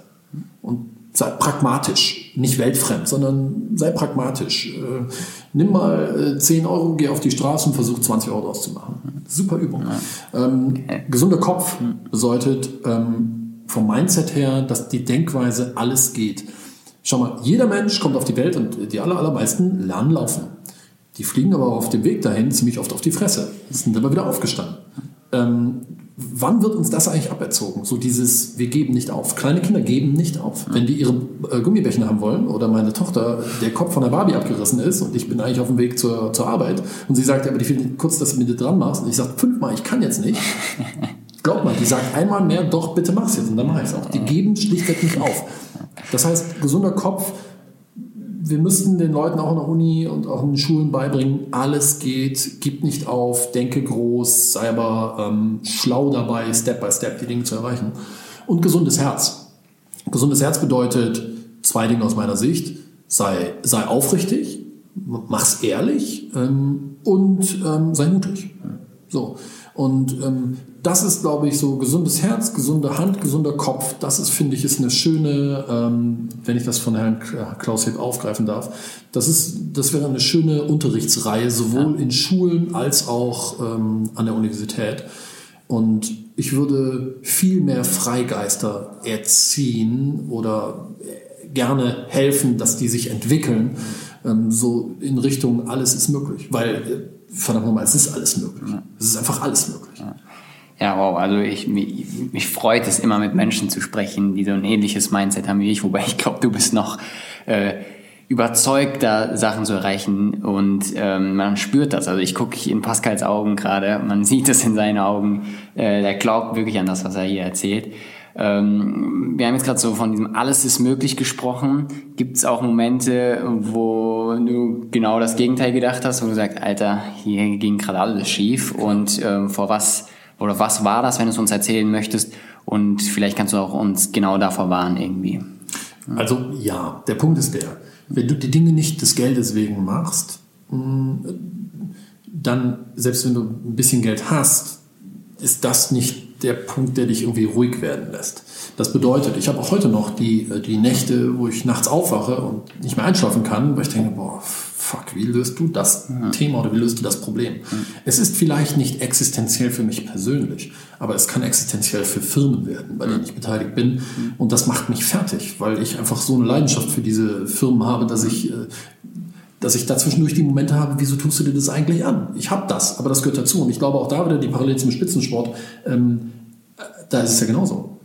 Speaker 2: Sei pragmatisch, nicht weltfremd, sondern sei pragmatisch. Äh, nimm mal äh, 10 Euro, geh auf die Straße und versuch 20 Euro draus zu machen. Super Übung. Ähm, okay. Gesunder Kopf bedeutet, ähm, vom Mindset her, dass die Denkweise alles geht. Schau mal, jeder Mensch kommt auf die Welt und die aller, allermeisten lernen laufen. Die fliegen aber auf dem Weg dahin ziemlich oft auf die Fresse, sind aber wieder aufgestanden. Ähm, wann wird uns das eigentlich aberzogen? So dieses, wir geben nicht auf. Kleine Kinder geben nicht auf. Wenn die ihre äh, Gummibärchen haben wollen oder meine Tochter der Kopf von der Barbie abgerissen ist und ich bin eigentlich auf dem Weg zur, zur Arbeit und sie sagt, aber ich will kurz, dass du mir das dran machst und ich sage fünfmal, ich kann jetzt nicht. (laughs) Glaub mal, die sagt einmal mehr, doch, bitte mach's jetzt. Und dann mach ich's auch. Die geben schlichtweg nicht auf. Das heißt, gesunder Kopf, wir müssten den Leuten auch in der Uni und auch in den Schulen beibringen, alles geht, gib nicht auf, denke groß, sei aber ähm, schlau dabei, Step by Step die Dinge zu erreichen. Und gesundes Herz. Gesundes Herz bedeutet zwei Dinge aus meiner Sicht. Sei, sei aufrichtig, mach's ehrlich ähm, und ähm, sei mutig. So. Und ähm, das ist, glaube ich, so gesundes Herz, gesunde Hand, gesunder Kopf. Das ist, finde ich, ist eine schöne, ähm, wenn ich das von Herrn Klaus Hipp aufgreifen darf. Das ist, das wäre eine schöne Unterrichtsreihe, sowohl ja. in Schulen als auch ähm, an der Universität. Und ich würde viel mehr Freigeister erziehen oder gerne helfen, dass die sich entwickeln, ähm, so in Richtung alles ist möglich. Weil äh, verdammt nochmal, es ist alles möglich. Ja. Es ist einfach alles möglich.
Speaker 1: Ja. Ja, wow, also ich, mich, mich freut es immer mit Menschen zu sprechen, die so ein ähnliches Mindset haben wie ich, wobei ich glaube, du bist noch äh, überzeugt, da Sachen zu erreichen und ähm, man spürt das. Also ich gucke in Pascals Augen gerade, man sieht es in seinen Augen, äh, der glaubt wirklich an das, was er hier erzählt. Ähm, wir haben jetzt gerade so von diesem Alles ist möglich gesprochen. Gibt es auch Momente, wo du genau das Gegenteil gedacht hast, wo du sagst, Alter, hier ging gerade alles schief und ähm, vor was oder was war das, wenn du es uns erzählen möchtest? Und vielleicht kannst du auch uns genau davor warnen irgendwie.
Speaker 2: Also ja, der Punkt ist der, wenn du die Dinge nicht des Geldes wegen machst, mm, dann, selbst wenn du ein bisschen Geld hast, ist das nicht der Punkt, der dich irgendwie ruhig werden lässt. Das bedeutet, ich habe auch heute noch die, äh, die Nächte, wo ich nachts aufwache und nicht mehr einschlafen kann, weil ich denke, boah, fuck, wie löst du das ja. Thema oder wie löst du das Problem? Ja. Es ist vielleicht nicht existenziell für mich persönlich, aber es kann existenziell für Firmen werden, bei denen ich beteiligt bin. Und das macht mich fertig, weil ich einfach so eine Leidenschaft für diese Firmen habe, dass ich äh, dass ich dazwischendurch die Momente habe, wieso tust du dir das eigentlich an? Ich habe das, aber das gehört dazu. Und ich glaube auch da wieder die Parallele zum Spitzensport, ähm, da ist es ja genauso.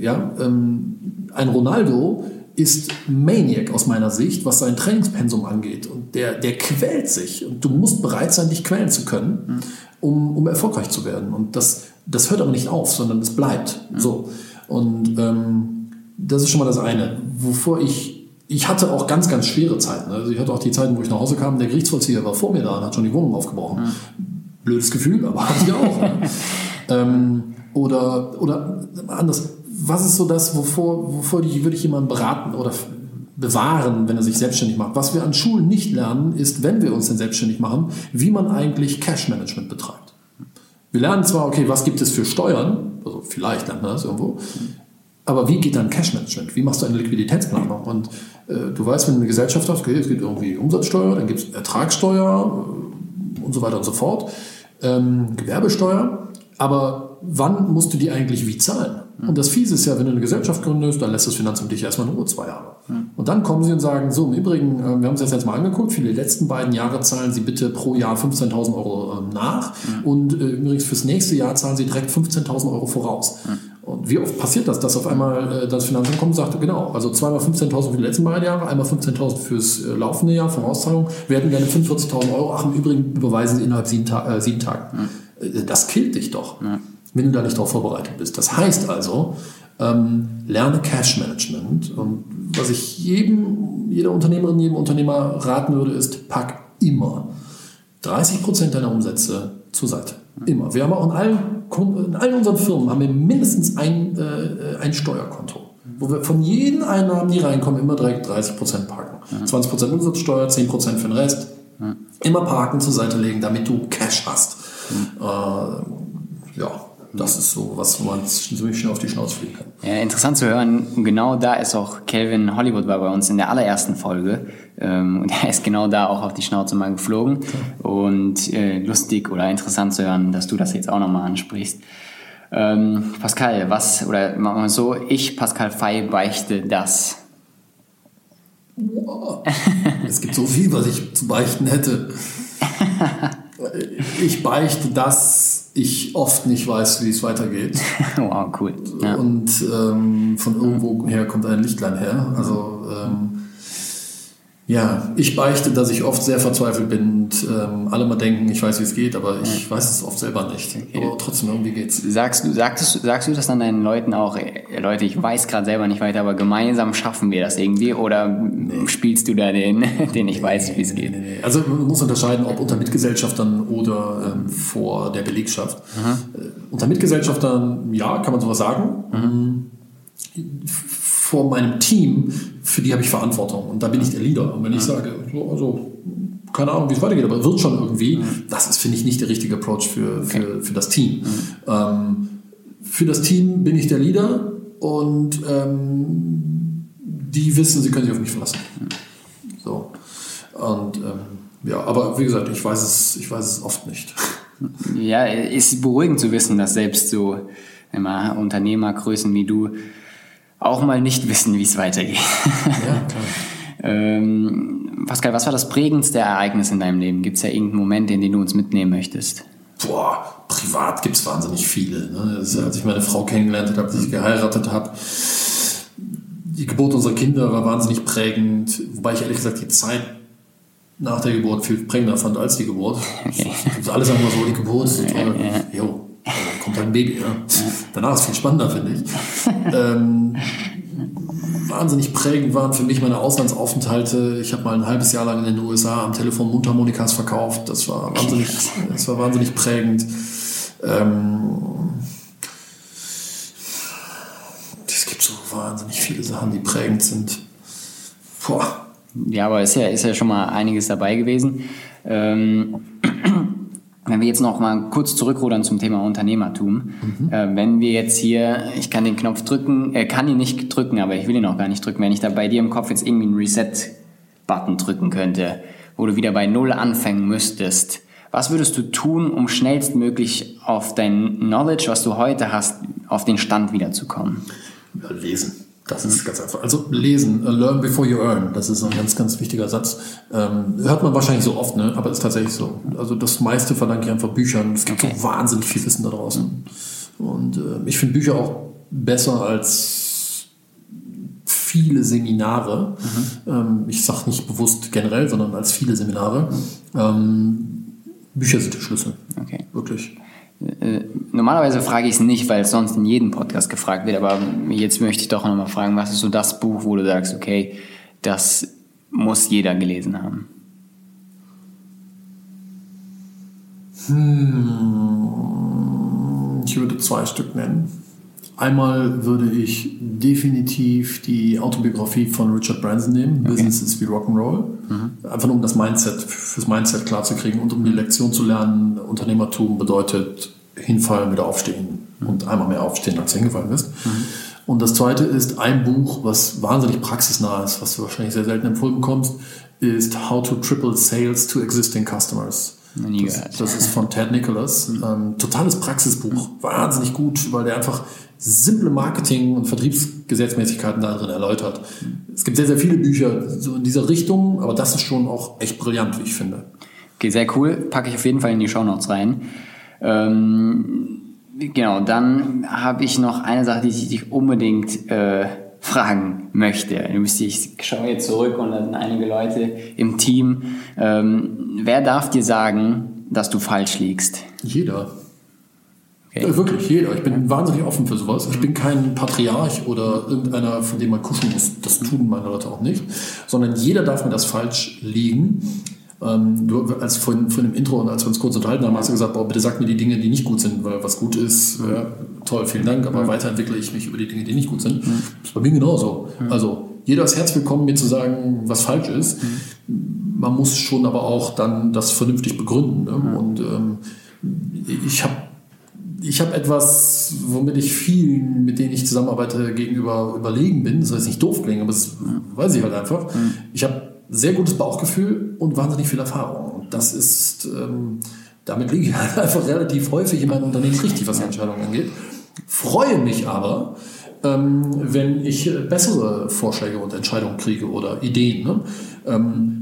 Speaker 2: Ja, ähm, ein Ronaldo ist Maniac aus meiner Sicht, was sein Trainingspensum angeht. Und der, der quält sich. Und du musst bereit sein, dich quälen zu können, um, um erfolgreich zu werden. Und das, das hört aber nicht auf, sondern es bleibt. So. Und ähm, das ist schon mal das eine. Wovor ich ich hatte auch ganz, ganz schwere Zeiten. Also ich hatte auch die Zeiten, wo ich nach Hause kam, der Gerichtsvollzieher war vor mir da und hat schon die Wohnung aufgebrochen. Ja. Blödes Gefühl, aber (laughs) hatte ich auch. Ne? (laughs) ähm, oder, oder anders. Was ist so das, wovor, wovor die, würde ich jemanden beraten oder bewahren, wenn er sich selbstständig macht? Was wir an Schulen nicht lernen, ist, wenn wir uns denn selbstständig machen, wie man eigentlich Cash-Management betreibt. Wir lernen zwar, okay, was gibt es für Steuern, also vielleicht lernt man das irgendwo, aber wie geht dann Cash-Management? Wie machst du eine Liquiditätsplanung? Und äh, du weißt, wenn du eine Gesellschaft hast, okay, es gibt irgendwie Umsatzsteuer, dann gibt es Ertragssteuer, und so weiter und so fort. Ähm, Gewerbesteuer, aber wann musst du die eigentlich wie zahlen? Und das Fiese ist ja, wenn du eine Gesellschaft gründest, dann lässt das Finanzamt dich erstmal nur zwei Jahre. Und dann kommen sie und sagen, so im Übrigen, äh, wir haben uns das jetzt mal angeguckt, für die letzten beiden Jahre zahlen Sie bitte pro Jahr 15.000 Euro ähm, nach. Und äh, übrigens fürs nächste Jahr zahlen Sie direkt 15.000 Euro voraus. Und wie oft passiert das, dass auf einmal äh, das Finanzamt kommt und sagt, genau, also zweimal 15.000 für die letzten beiden Jahre, einmal 15.000 fürs laufende Jahr, Vorauszahlung, wir hätten gerne 45.000 Euro, ach im Übrigen überweisen Sie innerhalb sieben, Ta äh, sieben Tagen. Das killt dich doch, wenn du da nicht darauf vorbereitet bist. Das heißt also, ähm, lerne Cash Management. Und was ich jedem, jeder Unternehmerin, jedem Unternehmer raten würde, ist, pack immer 30 Prozent deiner Umsätze zur Seite. Immer. Wir haben auch in allen, in allen unseren Firmen haben wir mindestens ein, äh, ein Steuerkonto, wo wir von jeden Einnahmen, die reinkommen, immer direkt 30 Prozent parken. 20 Prozent Umsatzsteuer, 10 Prozent für den Rest. Immer parken zur Seite legen, damit du Cash hast. Äh, ja, das ist so, was man ziemlich schnell auf die Schnauze fliegen kann.
Speaker 1: Ja, interessant zu hören. Genau da ist auch Calvin Hollywood war bei uns in der allerersten Folge. Ähm, und (laughs) er ist genau da auch auf die Schnauze mal geflogen. Und äh, lustig oder interessant zu hören, dass du das jetzt auch nochmal ansprichst. Ähm, Pascal, was, oder machen wir es so, ich, Pascal Fey, beichte das.
Speaker 2: Es gibt so viel, was ich zu beichten hätte. (laughs) Ich beichte, dass ich oft nicht weiß, wie es weitergeht. (laughs)
Speaker 1: wow, cool. Ja.
Speaker 2: Und ähm, von irgendwo her kommt ein Lichtlein her. Also ähm, ja, ich beichte, dass ich oft sehr verzweifelt bin und ähm, alle mal denken, ich weiß, wie es geht, aber ich weiß es oft selber nicht. Aber trotzdem irgendwie geht's.
Speaker 1: Sagst du, sagst, du, sagst du das dann deinen Leuten auch, ey, Leute, ich weiß gerade selber nicht weiter, aber gemeinsam schaffen wir das irgendwie? Oder spielst du da den, (laughs) den ich weiß, wie es geht?
Speaker 2: Nee, nee. Also man muss unterscheiden, ob unter Mitgesellschaftern oder ähm, vor der Belegschaft. Äh, unter Mitgesellschaftern, ja, kann man sowas sagen. Ähm, Vor meinem Team, für die habe ich Verantwortung und da bin ich der Leader. Und wenn ich sage, so, also keine Ahnung, wie es weitergeht, aber wird schon irgendwie, das ist, finde ich, nicht der richtige Approach für, für, für das Team. Ähm, für das Team bin ich der Leader und ähm, die wissen, sie können sich auf mich verlassen. So. Und ähm, ja, aber wie gesagt, ich weiß es, ich weiß es oft nicht.
Speaker 1: Ja, ist beruhigend zu wissen, dass selbst so immer Unternehmergrößen wie du auch mal nicht wissen, wie es weitergeht.
Speaker 2: Ja, (laughs) klar.
Speaker 1: ähm, Pascal, was war das prägendste Ereignis in deinem Leben? Gibt es ja irgendeinen Moment, in den du uns mitnehmen möchtest?
Speaker 2: Boah, privat gibt es wahnsinnig viele. Ne? Ist, ja, als ich meine Frau kennengelernt habe, als ich geheiratet habe, die Geburt unserer Kinder war wahnsinnig prägend, wobei ich ehrlich gesagt die Zeit nach der Geburt viel prägender fand als die Geburt. (laughs)
Speaker 1: Okay.
Speaker 2: Also alle sagen immer so, die Geburt ist so toll. Jo, also kommt ein Baby. Ja. Danach ist es viel spannender, finde ich. (laughs) ähm, wahnsinnig prägend waren für mich meine Auslandsaufenthalte. Ich habe mal ein halbes Jahr lang in den USA am Telefon Mundharmonikas verkauft. Das war wahnsinnig, das war wahnsinnig prägend. Ähm, es gibt so wahnsinnig viele Sachen, die prägend sind. Boah.
Speaker 1: Ja, aber ist ja, ist ja schon mal einiges dabei gewesen. Ähm, wenn wir jetzt noch mal kurz zurückrudern zum Thema Unternehmertum, äh, wenn wir jetzt hier, ich kann den Knopf drücken, äh, kann ihn nicht drücken, aber ich will ihn auch gar nicht drücken, wenn ich da bei dir im Kopf jetzt irgendwie einen Reset-Button drücken könnte, wo du wieder bei Null anfangen müsstest, was würdest du tun, um schnellstmöglich auf dein Knowledge, was du heute hast, auf den Stand wiederzukommen?
Speaker 2: Lesen. Das ist ganz einfach. Also lesen, uh, learn before you earn. Das ist ein ganz, ganz wichtiger Satz. Ähm, hört man wahrscheinlich so oft, ne? aber ist tatsächlich so. Also das meiste verdanke ich einfach Büchern. Es gibt
Speaker 1: Okay.
Speaker 2: so wahnsinnig viel Wissen da draußen. Und äh, ich finde Bücher auch besser als viele Seminare. Ähm, ich sage nicht bewusst generell, sondern als viele Seminare. Ähm, Bücher sind der Schlüssel.
Speaker 1: Okay.
Speaker 2: Wirklich.
Speaker 1: Äh, Normalerweise frage ich es nicht, weil es sonst in jedem Podcast gefragt wird, aber jetzt möchte ich doch nochmal fragen, was ist so das Buch, wo du sagst, okay, das muss jeder gelesen haben?
Speaker 2: Ich würde zwei Stück nennen. Einmal würde ich definitiv die Autobiografie von Richard Branson nehmen, Business is wie Rock'n'Roll. Einfach nur um das Mindset, fürs Mindset klar zu kriegen und um die Lektion zu lernen, Unternehmertum bedeutet hinfallen, wieder aufstehen und einmal mehr aufstehen, als du hingefallen bist. Und das zweite ist ein Buch, was wahnsinnig praxisnah ist, was du wahrscheinlich sehr selten empfohlen bekommst, ist How to Triple Sales to Existing Customers. Das, das ist von Ted Nicholas. Ein totales Praxisbuch. Wahnsinnig gut, weil der einfach simple Marketing- und Vertriebsgesetzmäßigkeiten darin erläutert. Es gibt sehr, sehr viele Bücher so in dieser Richtung, aber das ist schon auch echt brillant, wie ich finde.
Speaker 1: Okay, sehr cool. Packe ich auf jeden Fall in die Shownotes rein. Ähm, genau, dann habe ich noch eine Sache, die ich dich unbedingt äh, fragen möchte. Du bist, ich schaue jetzt zurück und da sind einige Leute im Team. Ähm, wer darf dir sagen, dass du falsch liegst?
Speaker 2: Jeder.
Speaker 1: Okay.
Speaker 2: Ja, wirklich, jeder. Ich bin wahnsinnig offen für sowas. Ich bin kein Patriarch oder irgendeiner, von dem man kuschen muss. Das tun meine Leute auch nicht. Sondern jeder darf mir das falsch liegen. Ähm, du, als von, von dem Intro und als wir uns kurz unterhalten haben, hast du gesagt, boah, bitte sag mir die Dinge, die nicht gut sind, weil was gut ist, ja, toll, vielen Dank, aber weiterentwickle ich mich über die Dinge, die nicht gut sind. Das ist bei mir genauso. Also jeder ist herzlich willkommen, mir zu sagen, was falsch ist. Man muss schon aber auch dann das vernünftig begründen. Ne? Und ähm, ich habe ich habe etwas, womit ich vielen, mit denen ich zusammenarbeite, gegenüber überlegen bin. Das soll jetzt nicht doof klingen, aber das weiß ich halt einfach. Ich habe sehr gutes Bauchgefühl und wahnsinnig viel Erfahrung. Und das ist, ähm, damit liege ich halt (laughs) einfach relativ häufig in meinem Unternehmen richtig, was die Entscheidungen angeht. Freue mich aber, ähm, wenn ich bessere Vorschläge und Entscheidungen kriege oder Ideen. Ne? Ähm,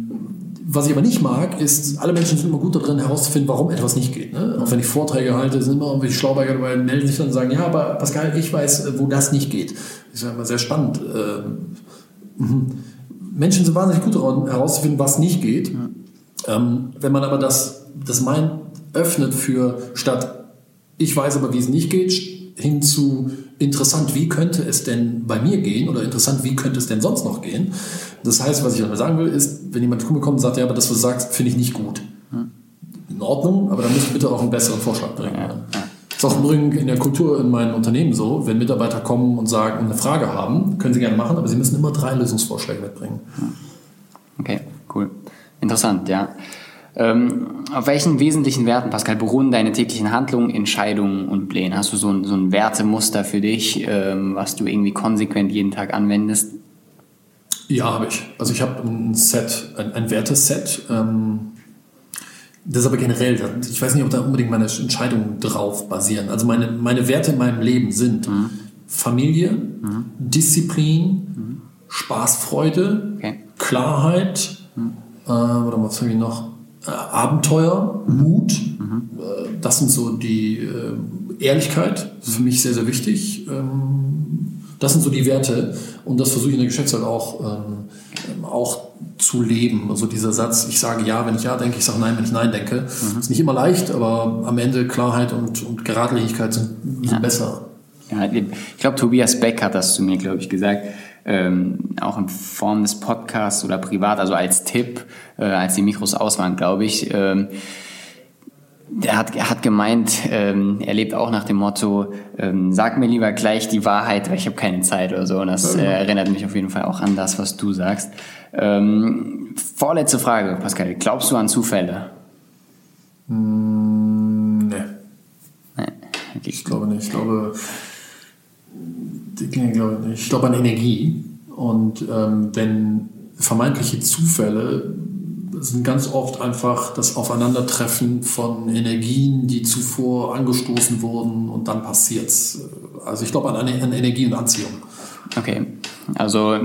Speaker 2: was ich aber nicht mag, ist, alle Menschen sind immer gut darin, herauszufinden, warum etwas nicht geht. Ne? Auch wenn ich Vorträge halte, sind immer irgendwelche Schlauberger dabei, melden sich dann und sagen, ja, aber Pascal, ich weiß, wo das nicht geht. Das ist ja immer sehr spannend. Ähm, Menschen sind wahnsinnig gut daran, herauszufinden, was nicht geht. Ähm, wenn man aber das, das Mind öffnet für statt ich weiß aber, wie es nicht geht, hin zu interessant, wie könnte es denn bei mir gehen oder interessant, wie könnte es denn sonst noch gehen. Das heißt, was ich damit sagen will, ist, wenn jemand zu mir kommt und sagt, ja, aber das, was du sagst, finde ich nicht gut. In Ordnung, aber dann musst du bitte auch einen besseren Vorschlag bringen. Das ist auch im Übrigen in der Kultur in meinen Unternehmen so, wenn Mitarbeiter kommen und sagen und eine Frage haben, können sie gerne machen, aber sie müssen immer drei Lösungsvorschläge mitbringen.
Speaker 1: Okay, cool. Interessant, ja. Ähm, auf welchen wesentlichen Werten, Pascal, beruhen deine täglichen Handlungen, Entscheidungen und Pläne? Hast du so ein, so ein Wertemuster für dich, ähm, was du irgendwie konsequent jeden Tag anwendest?
Speaker 2: Ja, habe ich. Also ich habe ein Set, ein, ein Werteset. Ähm, das ist aber generell, ich weiß nicht, ob da unbedingt meine Entscheidungen drauf basieren. Also meine, meine Werte in meinem Leben sind mhm. Familie, mhm. Disziplin, mhm. Spaßfreude, okay. Klarheit, äh, oder was habe ich noch? Äh, Abenteuer, Mut. Äh, das sind so die äh, Ehrlichkeit, für mich sehr, sehr wichtig. Ähm, das sind so die Werte und das versuche ich in der Geschäftswelt auch, ähm, auch zu leben. Also dieser Satz, ich sage ja, wenn ich ja denke, ich sage nein, wenn ich nein denke. Mhm. Ist nicht immer leicht, aber am Ende Klarheit und, und Geradlinigkeit sind, sind ja. besser.
Speaker 1: Ja, ich glaube, Tobias Beck hat das zu mir, glaube ich, gesagt. Ähm, auch in Form des Podcasts oder privat, also als Tipp, äh, als die Mikros aus waren, glaube ich. Ähm, der hat, hat gemeint, ähm, er lebt auch nach dem Motto, ähm, sag mir lieber gleich die Wahrheit, weil ich habe keine Zeit oder so. Und das äh, erinnert mich auf jeden Fall auch an das, was du sagst. Ähm, vorletzte Frage, Pascal. Glaubst du an Zufälle?
Speaker 2: Mm, nee. nee. Okay. Ich glaube nicht. Ich glaube, ich glaube nicht. Ich glaube an Energie. Und ähm, wenn vermeintliche Zufälle sind ganz oft einfach das Aufeinandertreffen von Energien, die zuvor angestoßen wurden und dann passiert's. Also ich glaube an, an Energie und Anziehung.
Speaker 1: Okay, also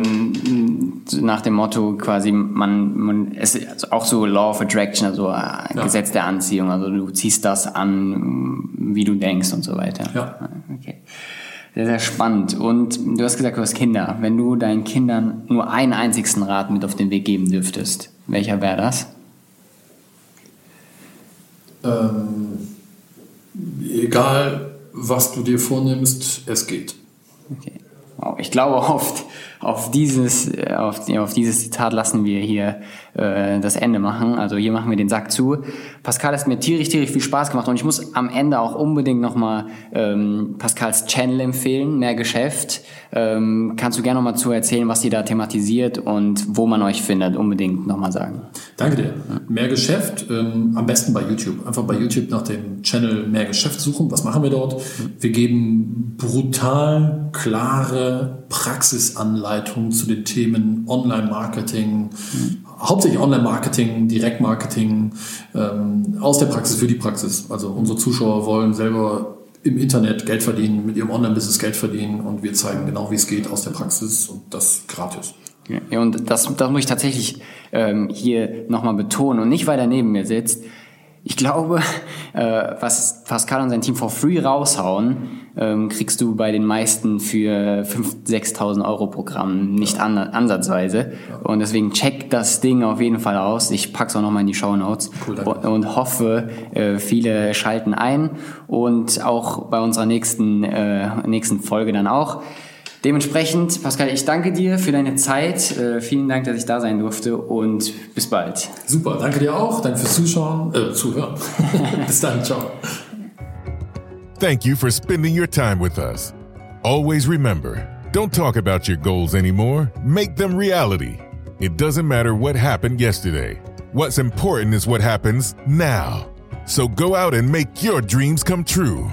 Speaker 1: nach dem Motto quasi, man, man es ist auch so Law of Attraction, also äh, ja. Gesetz der Anziehung, also du ziehst das an, wie du denkst und so weiter.
Speaker 2: Ja.
Speaker 1: Okay. Sehr, sehr spannend. Und du hast gesagt, du hast Kinder. Wenn du deinen Kindern nur einen einzigsten Rat mit auf den Weg geben dürftest, welcher wäre das?
Speaker 2: Ähm, egal, was du dir vornimmst, es geht.
Speaker 1: Okay. Wow. Ich glaube, oft auf dieses, auf, auf dieses Zitat lassen wir hier äh, das Ende machen. Also hier machen wir den Sack zu. Pascal, hat mir tierisch, tierisch viel Spaß gemacht und ich muss am Ende auch unbedingt nochmal ähm, Pascals Channel empfehlen, mehr Geschäft. Ähm, kannst du gerne nochmal zu erzählen, was ihr da thematisiert und wo man euch findet? Unbedingt nochmal sagen.
Speaker 2: Danke dir. Mehr Geschäft, ähm, am besten bei YouTube. Einfach bei YouTube nach dem Channel Mehr Geschäft suchen. Was machen wir dort? Wir geben brutal klare Praxisanleitungen zu den Themen Online-Marketing, hauptsächlich Online-Marketing, Direktmarketing ähm, aus der Praxis für die Praxis. Also unsere Zuschauer wollen selber im Internet Geld verdienen, mit ihrem Online-Business Geld verdienen und wir zeigen genau, wie es geht aus der Praxis und das gratis.
Speaker 1: Ja, und das, das muss ich tatsächlich ähm, hier nochmal betonen und nicht, weil er neben mir sitzt. Ich glaube, äh, was Pascal und sein Team for free raushauen, ähm, kriegst du bei den meisten für 5.000, 6.000 Euro Programm nicht an, ansatzweise. Und deswegen check das Ding auf jeden Fall aus. Ich pack's auch nochmal in die Show Notes cool, und, und, hoffe, äh, viele schalten ein und auch bei unserer nächsten, äh, nächsten Folge dann auch. Dementsprechend, Pascal, ich danke dir für deine Zeit. Äh, vielen Dank, dass ich da sein durfte und bis bald.
Speaker 2: Super, danke dir auch. Danke fürs Zuschauen, äh, Zuhören. (laughs) (laughs) bis dann, ciao.
Speaker 3: Thank you for spending your time with us. Always remember, don't talk about your goals anymore. Make them reality. It doesn't matter what happened yesterday. What's important is what happens now. So go out and make your dreams come true.